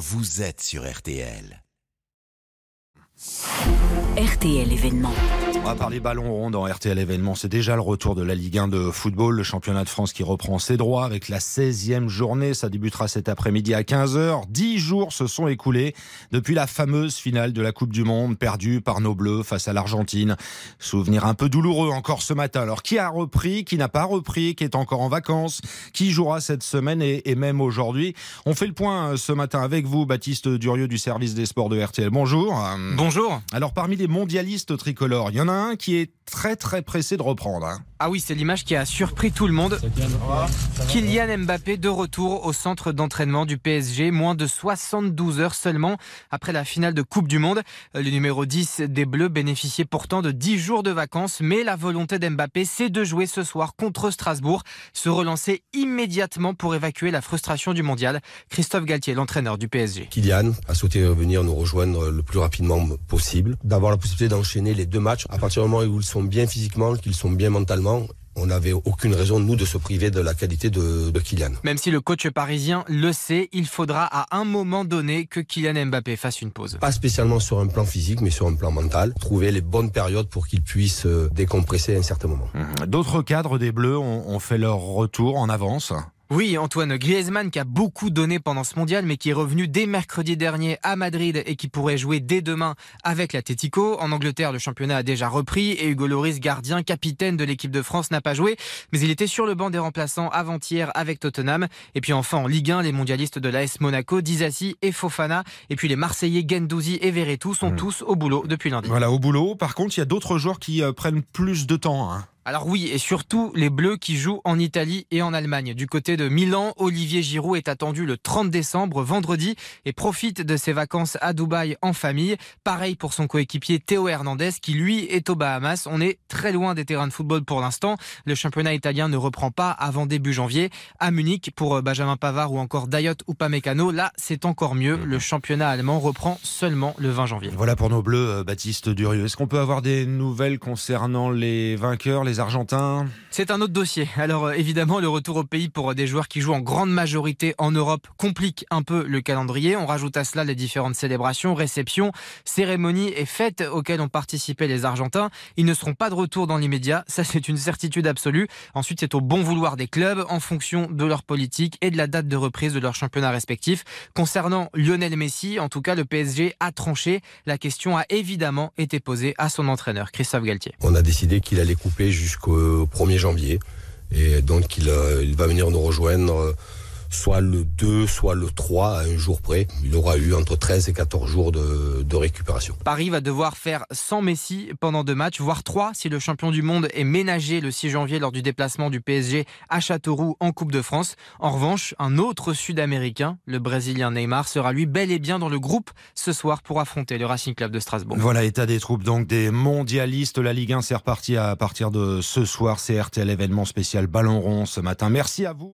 vous êtes sur RTL. RTL événement. On va parler ballon rond dans RTL événement. C'est déjà le retour de la Ligue 1 de football, le championnat de France qui reprend ses droits avec la 16e journée. Ça débutera cet après-midi à 15h. Dix jours se sont écoulés depuis la fameuse finale de la Coupe du Monde perdue par nos Bleus face à l'Argentine. Souvenir un peu douloureux encore ce matin. Alors qui a repris, qui n'a pas repris, qui est encore en vacances, qui jouera cette semaine et, et même aujourd'hui? On fait le point euh, ce matin avec vous, Baptiste Durieux du service des sports de RTL. Bonjour. Bonjour. Alors parmi les mondialistes tricolores, il y en a un qui est très très pressé de reprendre. hein. Ah oui, c'est l'image qui a surpris tout le monde. Kylian Mbappé de retour au centre d'entraînement du PSG, moins de 72 heures seulement après la finale de Coupe du Monde. Le numéro 10 des Bleus bénéficiait pourtant de 10 jours de vacances, mais la volonté d'Mbappé, c'est de jouer ce soir contre Strasbourg, se relancer immédiatement pour évacuer la frustration du mondial. Christophe Galtier, l'entraîneur du PSG. Kylian a souhaité venir nous rejoindre le plus rapidement possible, d'avoir la possibilité d'enchaîner les deux matchs. À partir du moment où ils sont bien physiquement, qu'ils sont bien mentalement, on n'avait aucune raison, nous, de se priver de la qualité de, de Kylian. Même si le coach parisien le sait, il faudra à un moment donné que Kylian Mbappé fasse une pause. Pas spécialement sur un plan physique, mais sur un plan mental. Trouver les bonnes périodes pour qu'il puisse euh, décompresser à un certain moment. D'autres cadres des Bleus ont, ont fait leur retour en avance. Oui, Antoine Griezmann qui a beaucoup donné pendant ce mondial, mais qui est revenu dès mercredi dernier à Madrid et qui pourrait jouer dès demain avec l'Atletico. En Angleterre, le championnat a déjà repris et Hugo Loris, gardien, capitaine de l'équipe de France, n'a pas joué, mais il était sur le banc des remplaçants avant-hier avec Tottenham. Et puis enfin en Ligue 1, les mondialistes de l'AS Monaco, Dizassi et Fofana, et puis les Marseillais Gendouzi et Verretou sont tous au boulot depuis lundi. Voilà, au boulot. Par contre, il y a d'autres joueurs qui euh, prennent plus de temps. hein. Alors oui, et surtout les Bleus qui jouent en Italie et en Allemagne. Du côté de Milan, Olivier Giroud est attendu le 30 décembre, vendredi, et profite de ses vacances à Dubaï en famille. Pareil pour son coéquipier Théo Hernandez qui lui est aux Bahamas. On est très loin des terrains de football pour l'instant. Le championnat italien ne reprend pas avant début janvier. À Munich, pour euh, Benjamin Pavard ou encore Dayot Upamecano, là c'est encore mieux. Le championnat allemand reprend seulement le 20 janvier. Voilà pour nos Bleus, euh, Baptiste Durieux. Est-ce qu'on peut avoir des nouvelles concernant les vainqueurs, les Argentins C'est un autre dossier. Alors euh, évidemment, le retour au pays pour des joueurs qui jouent en grande majorité en Europe complique un peu le calendrier. On rajoute à cela les différentes célébrations, réceptions, cérémonies et fêtes auxquelles ont participé les Argentins. Ils ne seront pas de retour dans l'immédiat, ça c'est une certitude absolue. Ensuite, c'est au bon vouloir des clubs en fonction de leur politique et de la date de reprise de leur championnat respectif. Concernant Lionel Messi, en tout cas, le PSG a tranché. La question a évidemment été posée à son entraîneur, Christophe Galtier. On a décidé qu'il allait couper jusqu'au 1er janvier. Et donc, il, euh, il va venir nous rejoindre euh, soit le 2, soit le 3, à un jour près. Il aura eu entre 13 et 14 jours de, de récupération. Paris va devoir faire sans Messi pendant deux matchs, voire trois si le champion du monde est ménagé le 6 janvier lors du déplacement du PSG à Châteauroux en Coupe de France. En revanche, un autre Sud-Américain, le Brésilien Neymar, sera lui bel et bien dans le groupe ce soir pour affronter le Racing Club de Strasbourg. Voilà, état des troupes donc des mondialistes. La Ligue 1 c'est reparti à partir de ce soir. C'est RTL événement spécial Ballon rond ce matin. Merci à vous.